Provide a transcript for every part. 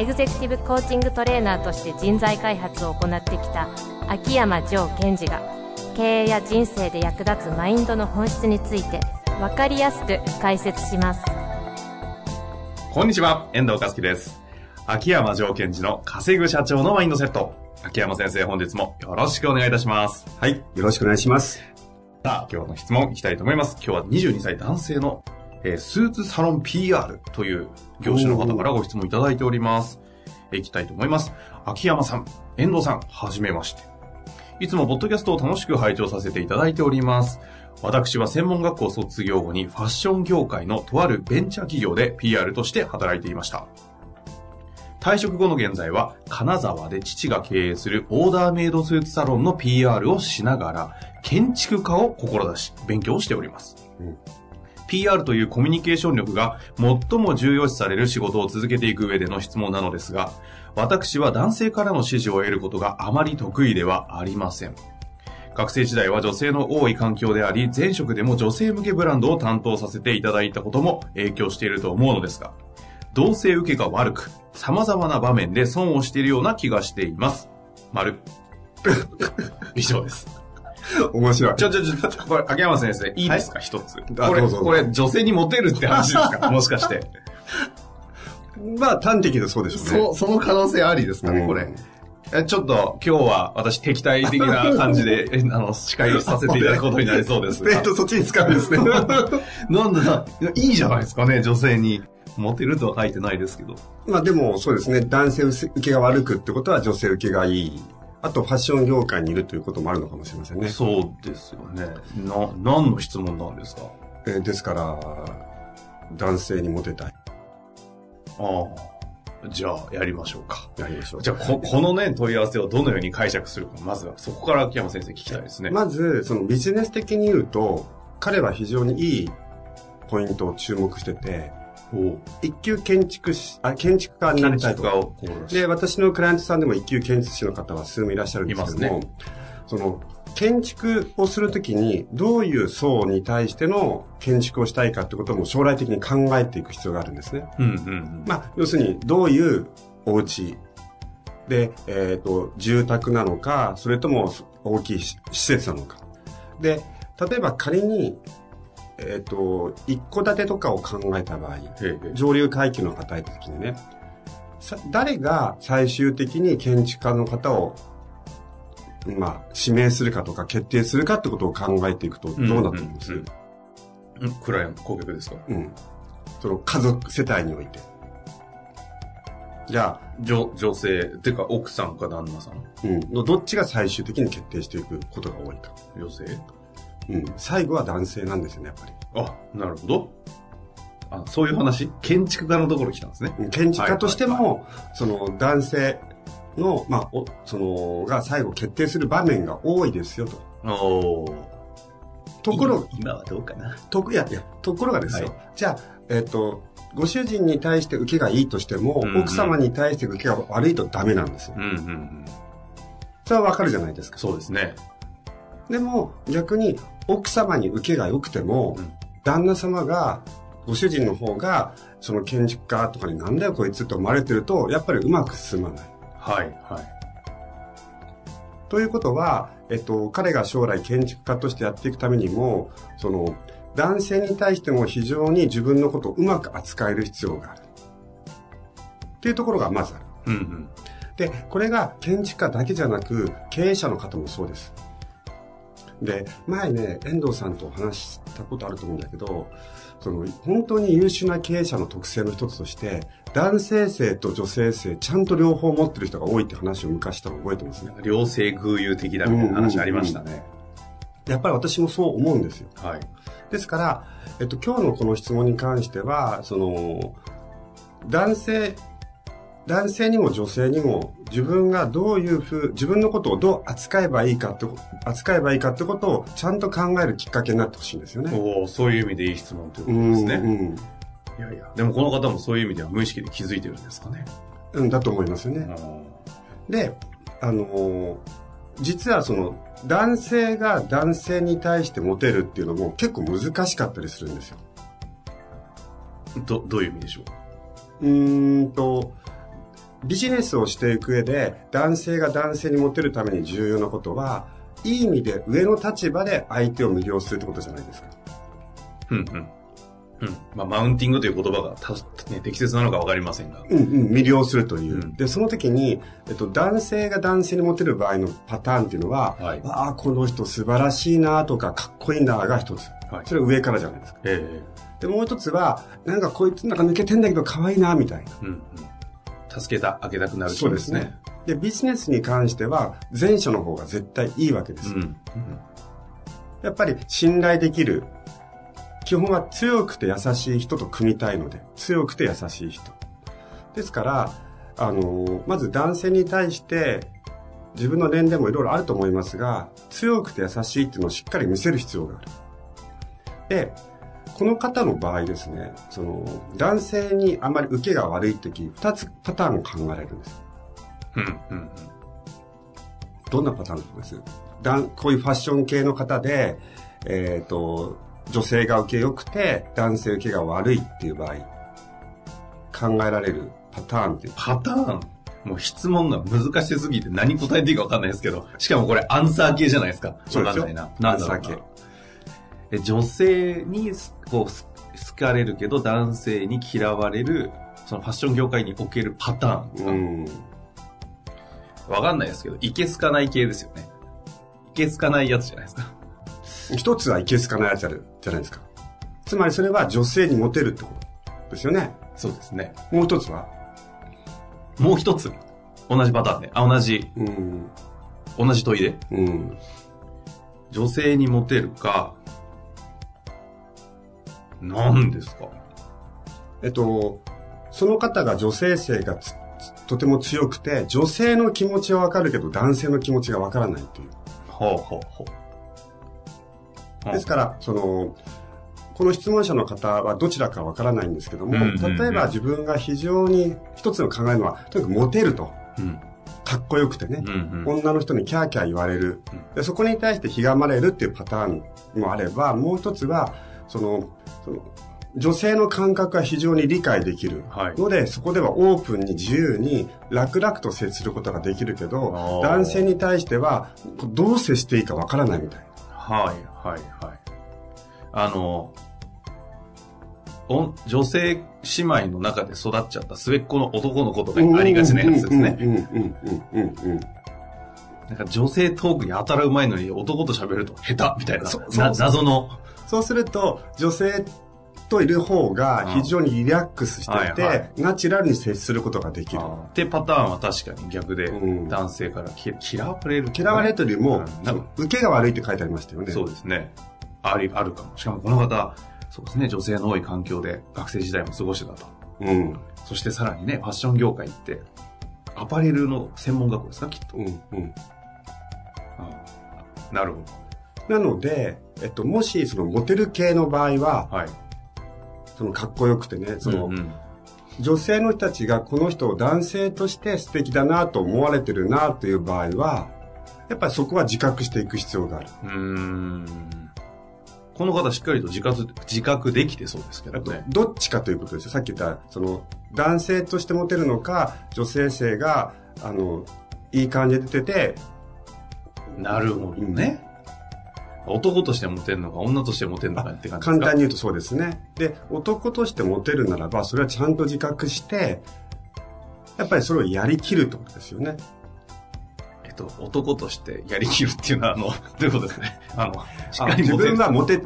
エグゼクティブコーチングトレーナーとして人材開発を行ってきた秋山城賢治が経営や人生で役立つマインドの本質について分かりやすく解説しますこんにちは、遠藤和樹です。秋山城賢治の稼ぐ社長のマインドセット。秋山先生、本日もよろしくお願いいたします。はい。よろしくお願いします。さあ、今日の質問いきたいと思います。今日は22歳男性の、えースーツサロン PR という業種の方からご質問いただいております。いきたいと思います。秋山さん、遠藤さん、はじめまして。いつもポッドキャストを楽しく拝聴させていただいております。私は専門学校卒業後にファッション業界のとあるベンチャー企業で PR として働いていました。退職後の現在は、金沢で父が経営するオーダーメイドスーツサロンの PR をしながら、建築家を志し、勉強しております。うん PR というコミュニケーション力が最も重要視される仕事を続けていく上での質問なのですが、私は男性からの支持を得ることがあまり得意ではありません。学生時代は女性の多い環境であり、前職でも女性向けブランドを担当させていただいたことも影響していると思うのですが、同性受けが悪く、様々な場面で損をしているような気がしています。丸。以上です。面白い。ちょ、ちょ、ちょ、これ、秋山先生、いいですか、一つ。これ、これ、女性にモテるって話ですか？もしかして。まあ、端的でそうでしょうね。そ、その可能性ありですかね、うんこれ。えちょっと、今日は私敵対的な感じで、えあの、司会させていただくことになりそうですが。えっと、そっちに使うんですね。なんだ、いいじゃないですかね、女性に。モテるとは書いてないですけど。まあでも、そうですね。男性受けが悪くってことは女性受けがいい。あと、ファッション業界にいるということもあるのかもしれませんね。そうですよね。な、何の質問なんですか？えーですから、男性にモテたい。ああ。じゃあ、やりましょうか。やりましょう。じゃあ、こ、このね、問い合わせをどのように解釈するか、まずは、そこから秋山先生聞きたいですね。まず、そのビジネス的に言うと、彼は非常にいいポイントを注目してて、お一級建築士、あ、建築家になりたいとで、私のクライアントさんでも一級建築士の方は数名いらっしゃるんですけども、いまその、建築をするときに、どういう層に対しての建築をしたいかってことも将来的に考えていく必要があるんですね。うんうんうん。まあ、要するに、どういうお家で、えっ、と、住宅なのか、それとも大きいし施設なのか。で、例えば仮に、えっ、と、一戸建てとかを考えた場合、上流階級の方へた時にね、さ誰が最終的に建築家の方を、まあ、指名するかとか決定するかってことを考えていくとどうなっていくんです、うんうんクライアント、顧客ですか？うん。その家族、世帯において。じゃあ、女、女性、てか奥さんか旦那さん？うん、のどっちが最終的に決定していくことが多いか。女性？うん、最後は男性なんですよね、やっぱり。あ、なるほど。あ、そういう話？建築家のところ来たんですね。うん建築家としてはいも、その男性の、まあ、おその、が最後決定する場面が多いですよと。ところ、今はどうかなといやいや、ところがですよ。はいじゃあ、えっ、と、ご主人に対して受けがいいとしても、うんうん奥様に対して受けが悪いとダメなんですよ。うんうんうん。それはわかるじゃないですか。そうですね。でも、逆に、奥様に受けが良くても、うん旦那様が、ご主人の方が、その建築家とかになんだよこいつって思われてると、やっぱりうまく進まない。はい、はい。ということは、えっと、彼が将来建築家としてやっていくためにも、その、男性に対しても非常に自分のことをうまく扱える必要がある。っていうところがまずある。うんうん。で、これが建築家だけじゃなく、経営者の方もそうです。で、前ね、遠藤さんとお話ししたことあると思うんだけど、その、本当に優秀な経営者の特性の一つとして、男性性と女性性、ちゃんと両方持ってる人が多いって話を昔したの覚えてますね。両性偶有的だみたいな話ありましたね。やっぱり私もそう思うんですよ。はい。ですから、えっと、今日のこの質問に関しては、その、男性男性にも女性にも自分がどういうふう、自分のことをどう扱えばいいかって、扱えばいいかってことをちゃんと考えるきっかけになってほしいんですよね。おそういう意味でいい質問ということですね。うんいやいや、でもこの方もそういう意味では無意識で気づいてるんですかね。うん、だと思いますよね。で、あのー、実はその、男性が男性に対してモテるっていうのも結構難しかったりするんですよ。ど、どういう意味でしょう？うんと、ビジネスをしていく上で男性が男性にモテるために重要なことは、いい意味で上の立場で相手を魅了するってことじゃないですか。うんうん。うん。まあ、マウンティングという言葉がた、ね、適切なのかわかりませんが。うんうん、魅了するという。うん、で、その時に、えっと、男性が男性にモテる場合のパターンっていうのは、はい、ああ、この人素晴らしいなとか、かっこいいなが一つ。はい、それは上からじゃないですか。ええー、で、もう一つは、なんかこいつなんか抜けてんだけど可愛いなみたいな。うんうん助けた、あげたくなるそうですね。で、ビジネスに関しては、前者の方が絶対いいわけです。うん、うん、やっぱり信頼できる基本は強くて優しい人と組みたいので、強くて優しい人。ですから、あの、まず男性に対して、自分の年齢もいろいろあると思いますが、強くて優しいっていうのをしっかり見せる必要がある。で、この方の場合ですね、その、男性にあまり受けが悪い時、二つパターンを考えられるんです。うん、うん、どんなパターンです？こういうファッション系の方で、えっ、ー、と、女性が受け良くて、男性受けが悪いっていう場合、考えられるパターンっていう。パターン？もう質問が難しすぎて何答えていいか分かんないですけど、しかもこれアンサー系じゃないですか。そうですよ。アンサー系。え女性にこう好かれるけど男性に嫌われる、そのファッション業界におけるパターンうん。わかんないですけど、いけすかない系ですよね。いけすかないやつじゃないですか。一つはいけすかないやつあるじゃないですか。つまりそれは女性にモテるってことですよね。そうですね。もう一つは？もう一つ。同じパターンで。あ、同じ。うん。同じ問いで。うん。女性にモテるか、何ですか？えっと、その方が女性性がとても強くて、女性の気持ちはわかるけど男性の気持ちがわからないっていう。ほうほうほう。ですから、その、この質問者の方はどちらかわからないんですけども、例えば自分が非常に一つの考えるのは、とにかくモテると。うん。かっこよくてね、うんうん、女の人にキャーキャー言われる、でそこに対してひがまれるっていうパターンもあればもう一つはそのその女性の感覚が非常に理解できるので、はい、そこではオープンに自由に楽々と接することができるけど男性に対してはどう接していいかわからないみたいはいはいはい。あの、女性姉妹の中で育っちゃった末っ子の男の子とかにありがちなやつですね。なんか女性トークに当たるうまいのに男と喋ると下手みたいなな謎の。そうすると女性といる方が非常にリラックスしていて、はいはい、ナチュラルに接することができる。ってパターンは確かに逆で、男性から嫌われる、ね、嫌われるというよりも、うん、受けが悪いって書いてありましたよね。そうですね。あり、あるかも。しかもこの方、そうですね、女性の多い環境で学生時代も過ごしてたと。うん。そしてさらにね、ファッション業界って、アパレルの専門学校ですか、きっと。うん、うん。なるほど。なので、えっと、もし、その、モテる系の場合は、はい。その、かっこよくてね、その、うんうん女性の人たちがこの人を男性として素敵だなと思われてるなという場合は、やっぱりそこは自覚していく必要がある。うんこの方しっかりと自覚、自覚できてそうですけどね。どっちかということですよ。さっき言った、その、男性としてモテるのか、女性性が、あの、いい感じで出てて、なるほどね。うん、男としてモテるのか、女としてモテるのかって感じですか？簡単に言うとそうですね。で、男としてモテるならば、それはちゃんと自覚して、やっぱりそれをやりきるってことですよね。と、男としてやりきるっていうのは、あの、どういうことですね？あの、しっかり自分はモテ、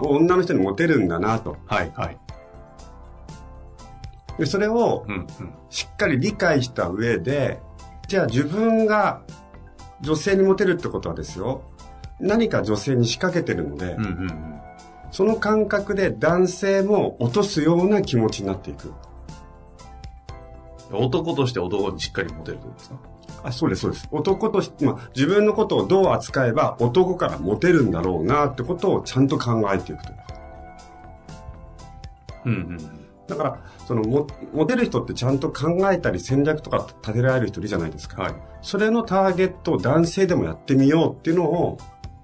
女の人にモテるんだなと。はい、はい。で、それを、しっかり理解した上で、じゃあ自分が女性にモテるってことはですよ、何か女性に仕掛けてるので、うんうんうん、その感覚で男性も落とすような気持ちになっていく。男として男にしっかりモテるってことですか？あそうです、そうです。男として、まあ、自分のことをどう扱えば男からモテるんだろうなってことをちゃんと考えていくと。うんうん。だから、そのモ、モテる人ってちゃんと考えたり戦略とか立てられる人いるじゃないですか。はい。それのターゲットを男性でもやってみようっていうのを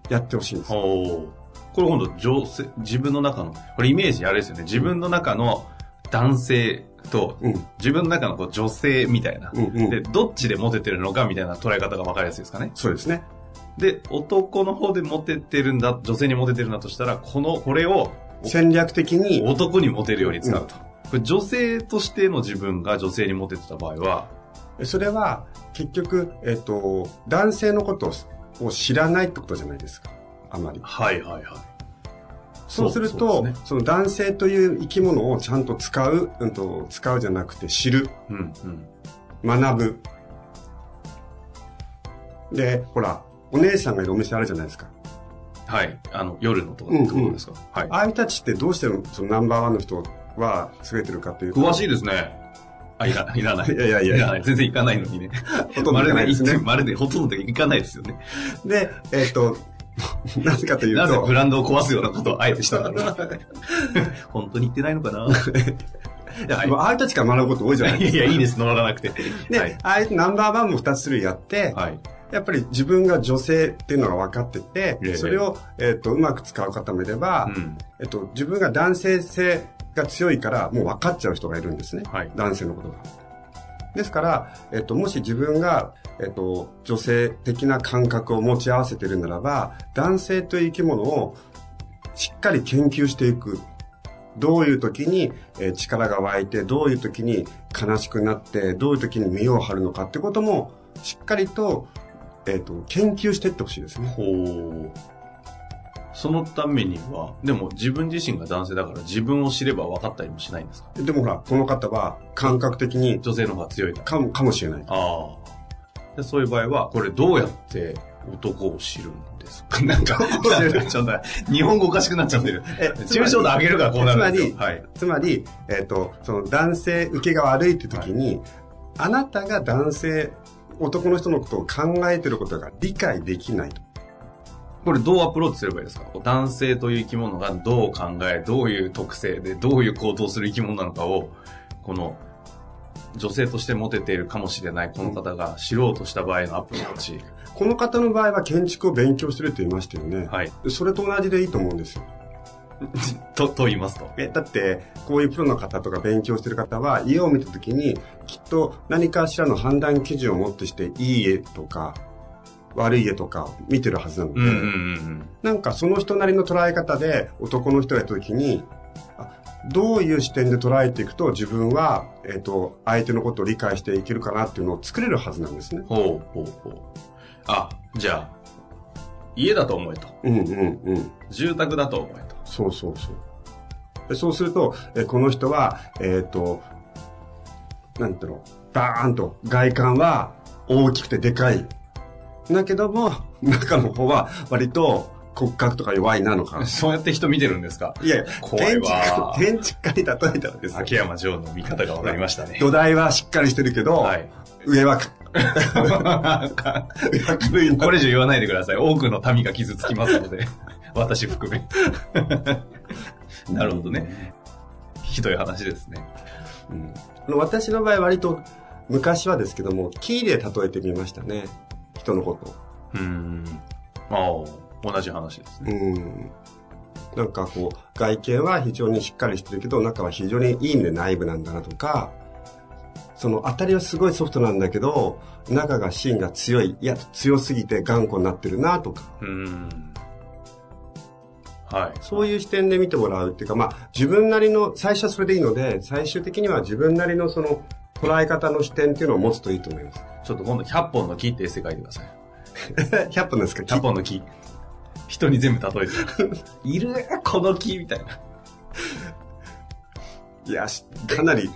やってほしいんです。これ今度女性、自分の中の、これイメージあれですよね。自分の中の男性と、うん。自分の中のこう女性みたいな、うんうんで、どっちでモテてるのかみたいな捉え方が分かりやすいですかね。そうですね。で、男の方でモテてるんだ、女性にモテてるんだとしたら、この、これを戦略的に、男にモテるように使うと。これ女性としての自分が女性にモテてた場合は、それは結局、えっと、男性のことを知らないってことじゃないですか。あまり。はいはいはい。そうするそうと、ですねその男性という生き物をちゃんと使う、うんと、使うじゃなくて知る、うんうん。学ぶ。で、ほら、お姉さんがいるお店あるじゃないですか。はい。あの、夜のとかってことですか、はい。ああいう人たちってどうしてそのナンバーワンの人は優れてるかというと。詳しいですね。あ、いらいらない。いやいやいやいらない。全然行かないのにね。ほとんど行かないですねまるでほとんど行かないですよね。で、えっ、と、なぜかというとなぜブ、ランドを壊すようなことをあえてしたんだろう。本当に言ってないのかないや、ああいう人たちから学ぶこと多いじゃないですか。いやいや、いいです。乗らなくて。で、はい。ああいうナンバーワンも2つ種類やって、はい。やっぱり自分が女性っていうのが分かってて、ええそれを、えっ、と、うまく使う方もいれば、うん。えっと、自分が男性性が強いから、もう分かっちゃう人がいるんですね。はい男性のことが。ですから、えっと、もし自分が、えっと、女性的な感覚を持ち合わせているならば、男性という生き物をしっかり研究していく。どういう時に、えー力が湧いて、どういう時に悲しくなって、どういう時に身を張るのかってことも、しっかりと、えっ、と、研究していってほしいですね。ほう。そのためには、でも自分自身が男性だから自分を知れば分かったりもしないんですか？でもほら、この方は感覚的に女性の方が強いかも、かもしれない。ああ。でそういう場合は、これどうやって男を知るんですか？なんか、ちょっと、日本語おかしくなっちゃってる。え抽象度上げるからこうなるんですよ。つまはい。つまり、えっ、と、その男性受けが悪いって時に、あなたが男性、男の人のことを考えてることが理解できないと。これどうアプローチすればいいですか？男性という生き物がどう考え、どういう特性で、どういう行動する生き物なのかを、この、女性としてモテているかもしれないこの方が知ろうとした場合のアプローチ。この方の場合は建築を勉強してるって言いましたよね。はい。それと同じでいいと思うんですよ。と、と言いますと？え、だって、こういうプロの方とか勉強してる方は、家を見たときに、きっと何かしらの判断基準をもってして、いい家とか、悪い家とか見てるはずなので、うんうんうんなんかその人なりの捉え方で男の人がやった時に、あどういう視点で捉えていくと自分は、えっ、と、相手のことを理解していけるかなっていうのを作れるはずなんですね。ほうほうほう。あ、じゃあ、家だと思えと。うんうんうん。住宅だと思えと。そうそうそう。でそうすると、えこの人は、えっ、と、なんていうの、バーンと外観は大きくてでかい。だけども、中の方は割と骨格とか弱いなのか。そうやって人見てるんですか？いやいや、怖いわ建築建築家に例えたらですね秋山城の見方が分かりましたね。土台はしっかりしてるけど、はい。上は これ以上言わないでください。多くの民が傷つきますので。私含め。なるほどね。ひどい話ですね。うん私の場合割と昔はですけども、木で例えてみましたね。人のこと。うーん。ああ、同じ話ですね。うん。なんかこう、外見は非常にしっかりしてるけど、中は非常にいい意味で内部なんだなとか、その当たりはすごいソフトなんだけど、中が芯が強い、いや、強すぎて頑固になってるなとか、うーん。はい。そういう視点で見てもらうっていうか、まあ、自分なりの、最初はそれでいいので、最終的には自分なりのその、捉え方の視点っていうのを持つといいと思います。ちょっと今度100本の木ってエッセイ書いてください。100分ですか？100本の木。人に全部例えて。いる？この木みたいな。いや、しかなり、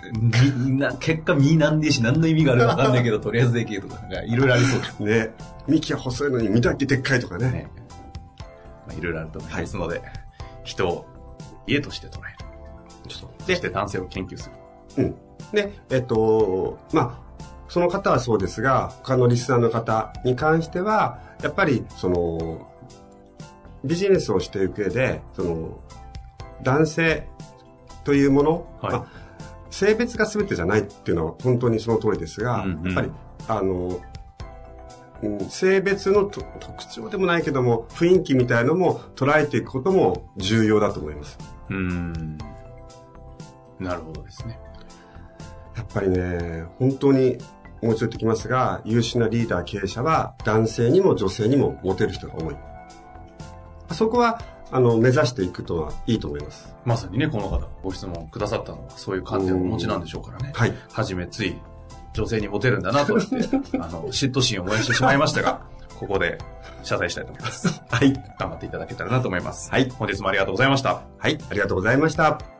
みんな、結果実なんでえし何の意味があるかわかんないけど、とりあえずできるとか、いろいろありそうですね、幹は細いのに実だけでっかいとかね。ね。まあ、いろいろあると思いますので、人を家として捉える。ちょっとそして男性を研究する。うん。で、えっと、まあ、その方はそうですが、他のリスナーの方に関しては、やっぱり、その、ビジネスをしていく上で、その、男性というもの、はいまあ、性別が全てじゃないっていうのは本当にその通りですが、うんうんやっぱり、あの、うん性別のと特徴でもないけども、雰囲気みたいのも捉えていくことも重要だと思います。うーん。なるほどですね。やっぱりね、本当に、もう一度言ってきますが、優秀なリーダー経営者は男性にも女性にもモテる人が多い。そこは、あの、目指していくとはいいと思います。まさにね、この方、ご質問くださったのは、そういう観点をお持ちなんでしょうからね。はい。はじめつい、女性にモテるんだなと思って、あの、嫉妬心を燃やしてしまいましたが、ここで謝罪したいと思います。はい。頑張っていただけたらなと思います。はい本日もありがとうございました。はい。ありがとうございました。